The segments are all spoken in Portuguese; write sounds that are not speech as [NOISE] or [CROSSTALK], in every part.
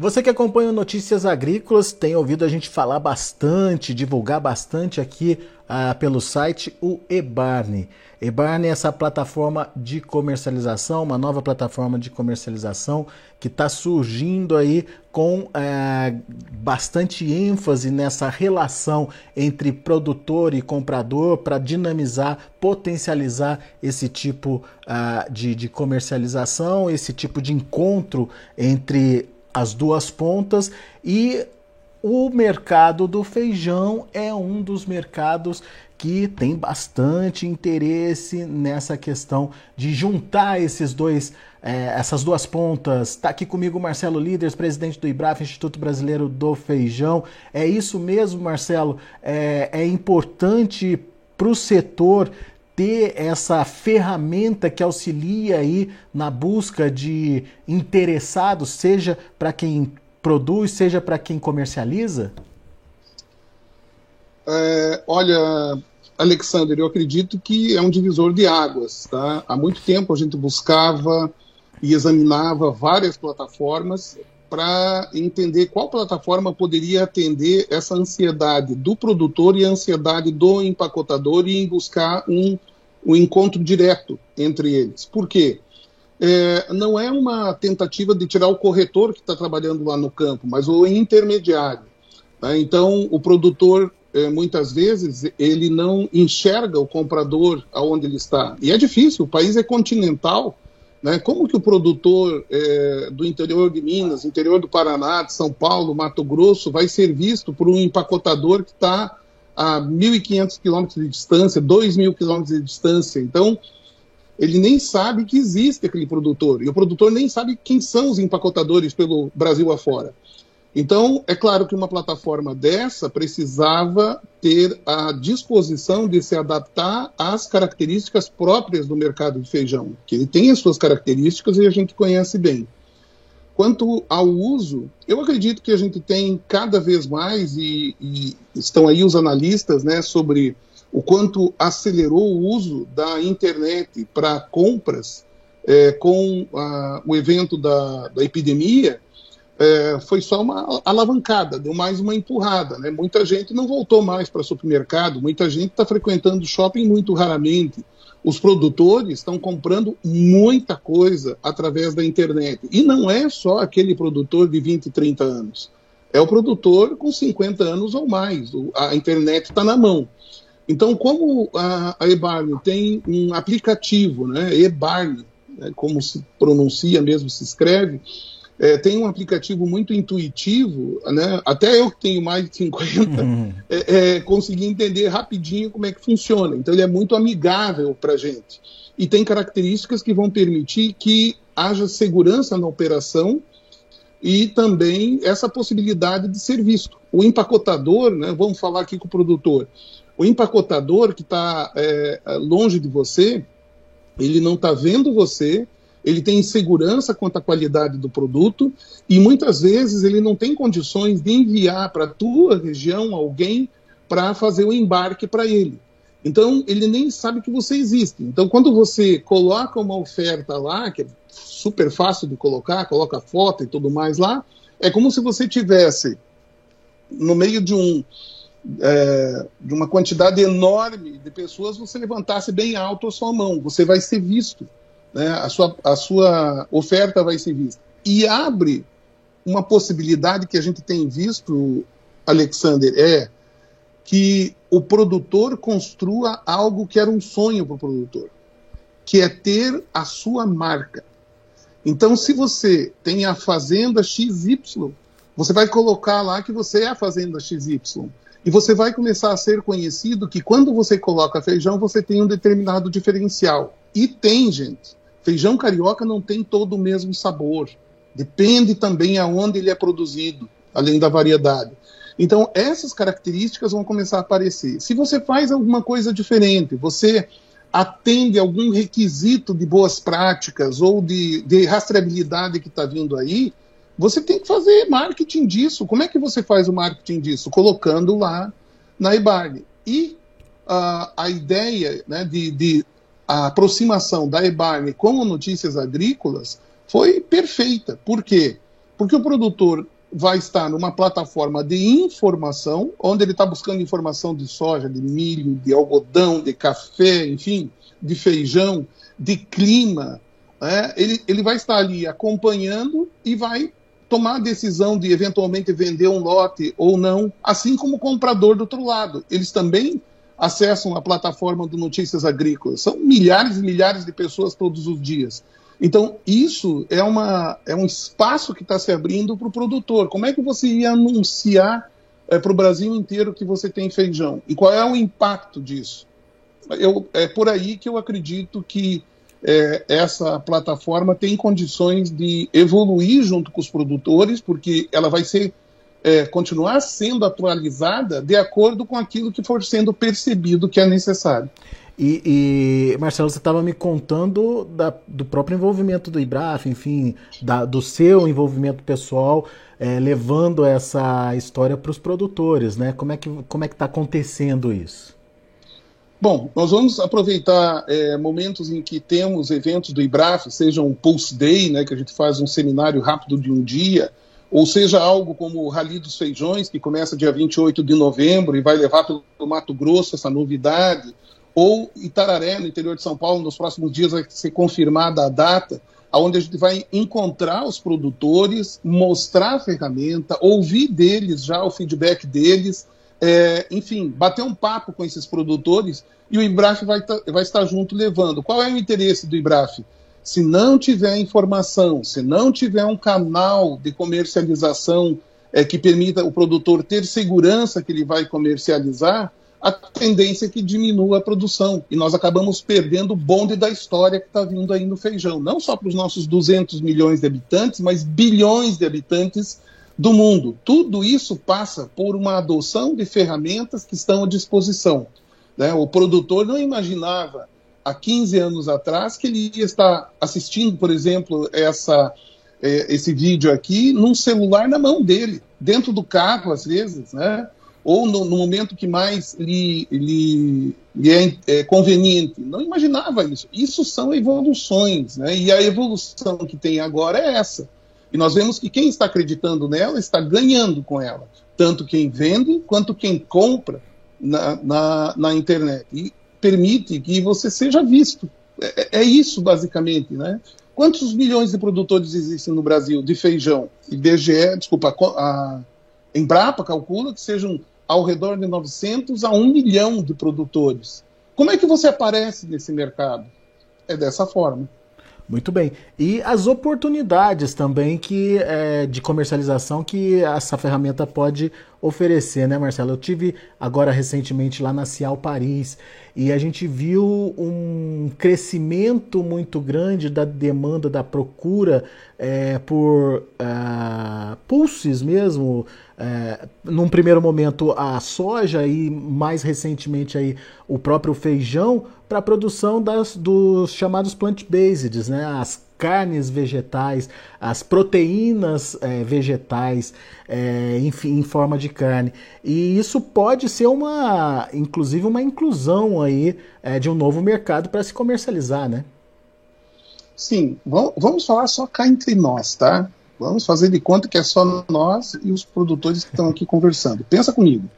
Você que acompanha Notícias Agrícolas tem ouvido a gente falar bastante, divulgar bastante aqui ah, pelo site o eBarney. eBarney é essa plataforma de comercialização, uma nova plataforma de comercialização que está surgindo aí com eh, bastante ênfase nessa relação entre produtor e comprador para dinamizar, potencializar esse tipo ah, de, de comercialização, esse tipo de encontro entre as duas pontas e o mercado do feijão é um dos mercados que tem bastante interesse nessa questão de juntar esses dois, é, essas duas pontas. Está aqui comigo Marcelo Líderes, presidente do IBRAF, Instituto Brasileiro do Feijão. É isso mesmo, Marcelo? É, é importante para o setor ter essa ferramenta que auxilia aí na busca de interessados, seja para quem produz, seja para quem comercializa? É, olha, Alexander, eu acredito que é um divisor de águas. Tá? Há muito tempo a gente buscava e examinava várias plataformas para entender qual plataforma poderia atender essa ansiedade do produtor e a ansiedade do empacotador e em buscar um, um encontro direto entre eles. Por quê? É, não é uma tentativa de tirar o corretor que está trabalhando lá no campo, mas o intermediário. Tá? Então, o produtor, é, muitas vezes, ele não enxerga o comprador aonde ele está. E é difícil, o país é continental, né? Como que o produtor é, do interior de Minas, interior do Paraná, de São Paulo, Mato Grosso, vai ser visto por um empacotador que está a 1.500 quilômetros de distância, 2.000 quilômetros de distância? Então, ele nem sabe que existe aquele produtor. E o produtor nem sabe quem são os empacotadores pelo Brasil afora. Então, é claro que uma plataforma dessa precisava ter a disposição de se adaptar às características próprias do mercado de feijão, que ele tem as suas características e a gente conhece bem. Quanto ao uso, eu acredito que a gente tem cada vez mais, e, e estão aí os analistas né, sobre o quanto acelerou o uso da internet para compras é, com a, o evento da, da epidemia, é, foi só uma alavancada, deu mais uma empurrada. Né? Muita gente não voltou mais para supermercado, muita gente está frequentando shopping muito raramente. Os produtores estão comprando muita coisa através da internet. E não é só aquele produtor de 20, 30 anos. É o produtor com 50 anos ou mais. A internet está na mão. Então, como a, a Ebarne tem um aplicativo, né, Ebarne, né, como se pronuncia mesmo, se escreve, é, tem um aplicativo muito intuitivo, né? até eu que tenho mais de 50, uhum. é, é, consegui entender rapidinho como é que funciona. Então ele é muito amigável para a gente. E tem características que vão permitir que haja segurança na operação e também essa possibilidade de ser visto. O empacotador, né, vamos falar aqui com o produtor, o empacotador que está é, longe de você, ele não está vendo você, ele tem insegurança quanto à qualidade do produto e muitas vezes ele não tem condições de enviar para a tua região alguém para fazer o embarque para ele. Então, ele nem sabe que você existe. Então, quando você coloca uma oferta lá, que é super fácil de colocar, coloca foto e tudo mais lá, é como se você tivesse no meio de um é, de uma quantidade enorme de pessoas, você levantasse bem alto a sua mão, você vai ser visto né, a, sua, a sua oferta vai ser vista. E abre uma possibilidade que a gente tem visto, Alexander, é que o produtor construa algo que era um sonho para o produtor, que é ter a sua marca. Então, se você tem a fazenda XY, você vai colocar lá que você é a fazenda XY. E você vai começar a ser conhecido que quando você coloca feijão, você tem um determinado diferencial. E tem, gente. Feijão carioca não tem todo o mesmo sabor. Depende também aonde ele é produzido, além da variedade. Então, essas características vão começar a aparecer. Se você faz alguma coisa diferente, você atende algum requisito de boas práticas ou de, de rastreabilidade que está vindo aí, você tem que fazer marketing disso. Como é que você faz o marketing disso? Colocando lá na eBarn. E uh, a ideia né, de, de a aproximação da EBARNE com notícias agrícolas foi perfeita. Por quê? Porque o produtor vai estar numa plataforma de informação, onde ele está buscando informação de soja, de milho, de algodão, de café, enfim, de feijão, de clima. Né? Ele, ele vai estar ali acompanhando e vai tomar a decisão de eventualmente vender um lote ou não, assim como o comprador do outro lado. Eles também acessam a plataforma do Notícias Agrícolas. São milhares e milhares de pessoas todos os dias. Então, isso é, uma, é um espaço que está se abrindo para o produtor. Como é que você ia anunciar é, para o Brasil inteiro que você tem feijão? E qual é o impacto disso? Eu, é por aí que eu acredito que é, essa plataforma tem condições de evoluir junto com os produtores, porque ela vai ser é, continuar sendo atualizada de acordo com aquilo que for sendo percebido que é necessário. E, e Marcelo, você estava me contando da, do próprio envolvimento do IBRAF, enfim, da, do seu envolvimento pessoal, é, levando essa história para os produtores, né? Como é que como é que está acontecendo isso? Bom, nós vamos aproveitar é, momentos em que temos eventos do IBRAF, seja um Pulse Day, né, que a gente faz um seminário rápido de um dia, ou seja algo como o Rally dos Feijões, que começa dia 28 de novembro e vai levar pelo Mato Grosso essa novidade, ou Itararé, no interior de São Paulo, nos próximos dias vai ser confirmada a data, onde a gente vai encontrar os produtores, mostrar a ferramenta, ouvir deles já o feedback deles, é, enfim, bater um papo com esses produtores e o IBRAF vai, vai estar junto levando. Qual é o interesse do IBRAF? Se não tiver informação, se não tiver um canal de comercialização é, que permita o produtor ter segurança que ele vai comercializar, a tendência é que diminua a produção. E nós acabamos perdendo o bonde da história que está vindo aí no feijão. Não só para os nossos 200 milhões de habitantes, mas bilhões de habitantes do mundo. Tudo isso passa por uma adoção de ferramentas que estão à disposição. Né? O produtor não imaginava há 15 anos atrás que ele ia estar assistindo, por exemplo, essa, é, esse vídeo aqui num celular na mão dele, dentro do carro, às vezes, né? ou no, no momento que mais lhe, lhe, lhe é, é, conveniente. Não imaginava isso. Isso são evoluções, né? e a evolução que tem agora é essa e nós vemos que quem está acreditando nela está ganhando com ela, tanto quem vende quanto quem compra na, na, na internet. E permite que você seja visto. É, é, isso, basicamente, né? Quantos milhões de produtores existem no Brasil de feijão? IBGE, desculpa, a Embrapa calcula que sejam ao redor de 900 a 1 milhão de produtores. Como é que você aparece nesse mercado? É dessa forma. Muito bem. E as oportunidades também que é, de comercialização que essa ferramenta pode oferecer, né, Marcelo? Eu tive agora recentemente lá na Cial Paris e a gente viu um crescimento muito grande da demanda, da procura é, por uh, pulses mesmo. É, num primeiro momento a soja e mais recentemente aí o próprio feijão para a produção das, dos chamados plant-based, né? as carnes vegetais, as proteínas é, vegetais, é, enfim, em forma de carne. E isso pode ser uma, inclusive, uma inclusão aí é, de um novo mercado para se comercializar, né? Sim, vamos falar só cá entre nós, tá? Vamos fazer de conta que é só nós e os produtores que estão aqui [LAUGHS] conversando. Pensa comigo.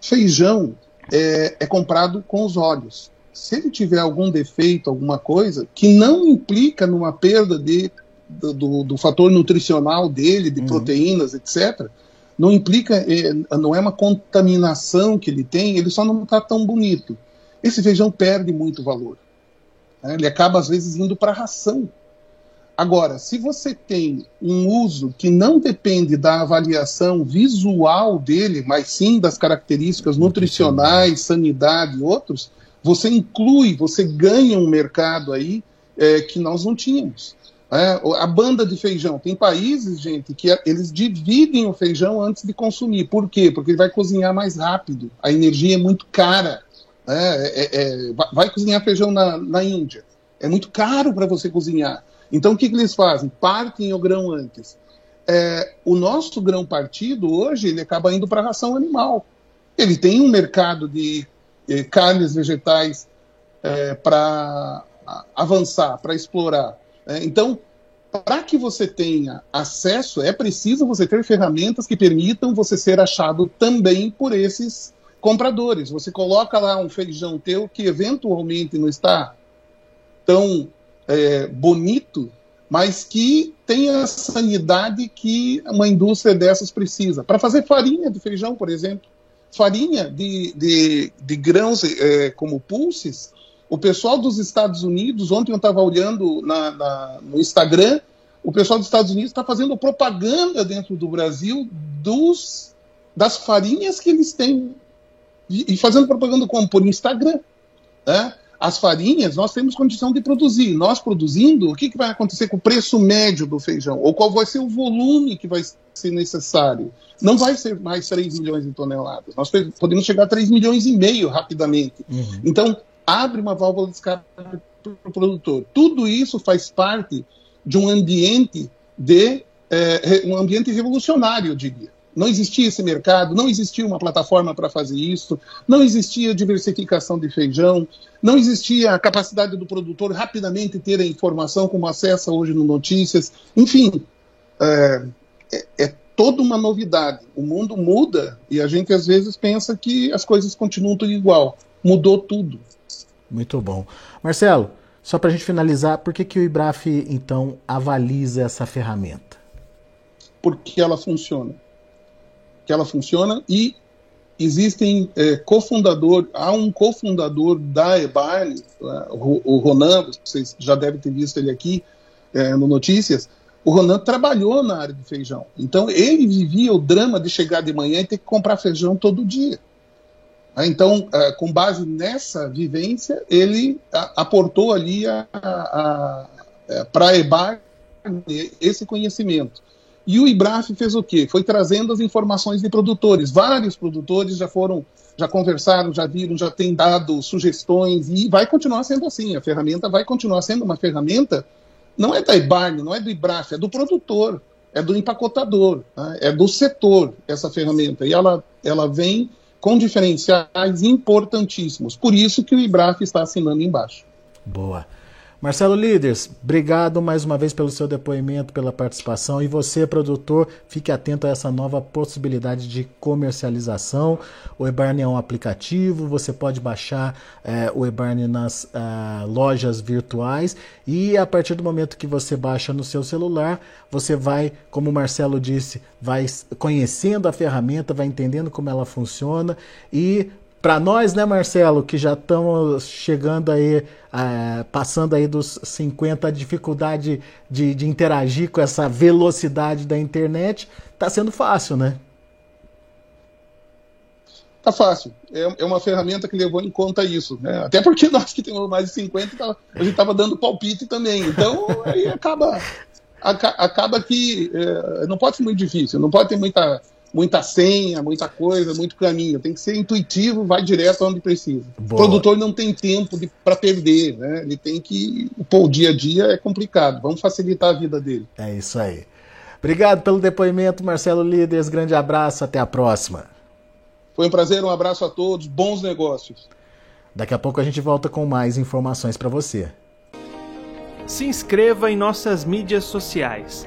Feijão é, é comprado com os olhos se ele tiver algum defeito, alguma coisa, que não implica numa perda de, do, do, do fator nutricional dele, de uhum. proteínas, etc., não implica, é, não é uma contaminação que ele tem, ele só não está tão bonito. Esse feijão perde muito valor. Né? Ele acaba, às vezes, indo para a ração. Agora, se você tem um uso que não depende da avaliação visual dele, mas sim das características nutricionais, sanidade e outros, você inclui, você ganha um mercado aí é, que nós não tínhamos. É, a banda de feijão. Tem países, gente, que eles dividem o feijão antes de consumir. Por quê? Porque ele vai cozinhar mais rápido. A energia é muito cara. É, é, é vai cozinhar feijão na, na Índia. É muito caro para você cozinhar. Então, o que, que eles fazem? Partem o grão antes. É, o nosso grão partido, hoje, ele acaba indo para a ração animal. Ele tem um mercado de eh, carnes vegetais eh, para avançar, para explorar. Né? Então, para que você tenha acesso, é preciso você ter ferramentas que permitam você ser achado também por esses compradores. Você coloca lá um feijão teu que eventualmente não está tão é, bonito, mas que tem a sanidade que uma indústria dessas precisa. Para fazer farinha de feijão, por exemplo, farinha de, de, de grãos é, como pulses, o pessoal dos Estados Unidos, ontem eu estava olhando na, na, no Instagram, o pessoal dos Estados Unidos está fazendo propaganda dentro do Brasil dos, das farinhas que eles têm. E, e fazendo propaganda como? Por Instagram. Né? As farinhas nós temos condição de produzir. Nós produzindo, o que, que vai acontecer com o preço médio do feijão? Ou qual vai ser o volume que vai ser necessário? Não vai ser mais 3 milhões de toneladas. Nós podemos chegar a 3 milhões e meio rapidamente. Uhum. Então, abre uma válvula de escape para o produtor. Tudo isso faz parte de um ambiente de é, um ambiente revolucionário, eu diria. Não existia esse mercado, não existia uma plataforma para fazer isso, não existia diversificação de feijão, não existia a capacidade do produtor rapidamente ter a informação como acessa hoje no Notícias. Enfim, é, é, é toda uma novidade. O mundo muda e a gente às vezes pensa que as coisas continuam tudo igual. Mudou tudo. Muito bom. Marcelo, só para a gente finalizar, por que, que o IBRAF, então, avaliza essa ferramenta? Porque ela funciona. Que ela funciona e existem é, cofundador, há um cofundador da EBARN, né, o, o Ronan, vocês já devem ter visto ele aqui é, no Notícias, o Ronan trabalhou na área de feijão. Então ele vivia o drama de chegar de manhã e ter que comprar feijão todo dia. Ah, então, ah, com base nessa vivência, ele aportou ali para a EBAR esse conhecimento. E o IBRAF fez o quê? Foi trazendo as informações de produtores. Vários produtores já foram, já conversaram, já viram, já têm dado sugestões e vai continuar sendo assim. A ferramenta vai continuar sendo uma ferramenta, não é da IBARN, não é do IBRAF, é do produtor, é do empacotador, né? é do setor essa ferramenta. E ela, ela vem com diferenciais importantíssimos. Por isso que o IBRAF está assinando embaixo. Boa. Marcelo Líderes, obrigado mais uma vez pelo seu depoimento, pela participação. E você, produtor, fique atento a essa nova possibilidade de comercialização. O Ebarne é um aplicativo, você pode baixar é, o Ebarne nas uh, lojas virtuais. E a partir do momento que você baixa no seu celular, você vai, como o Marcelo disse, vai conhecendo a ferramenta, vai entendendo como ela funciona e para nós, né, Marcelo, que já estamos chegando aí, é, passando aí dos 50, a dificuldade de, de interagir com essa velocidade da internet, está sendo fácil, né? Tá fácil. É, é, uma ferramenta que levou em conta isso. Né? Até porque [LAUGHS] nós que temos mais de 50, tá, a gente estava dando palpite também. Então, aí acaba, [LAUGHS] acaba que é, não pode ser muito difícil, não pode ter muita muita senha, muita coisa, muito caminho. Tem que ser intuitivo, vai direto onde precisa. Boa. O produtor não tem tempo para perder, né? Ele tem que. Pô, o dia a dia é complicado. Vamos facilitar a vida dele. É isso aí. Obrigado pelo depoimento, Marcelo Líderes. Grande abraço, até a próxima. Foi um prazer, um abraço a todos, bons negócios. Daqui a pouco a gente volta com mais informações para você. Se inscreva em nossas mídias sociais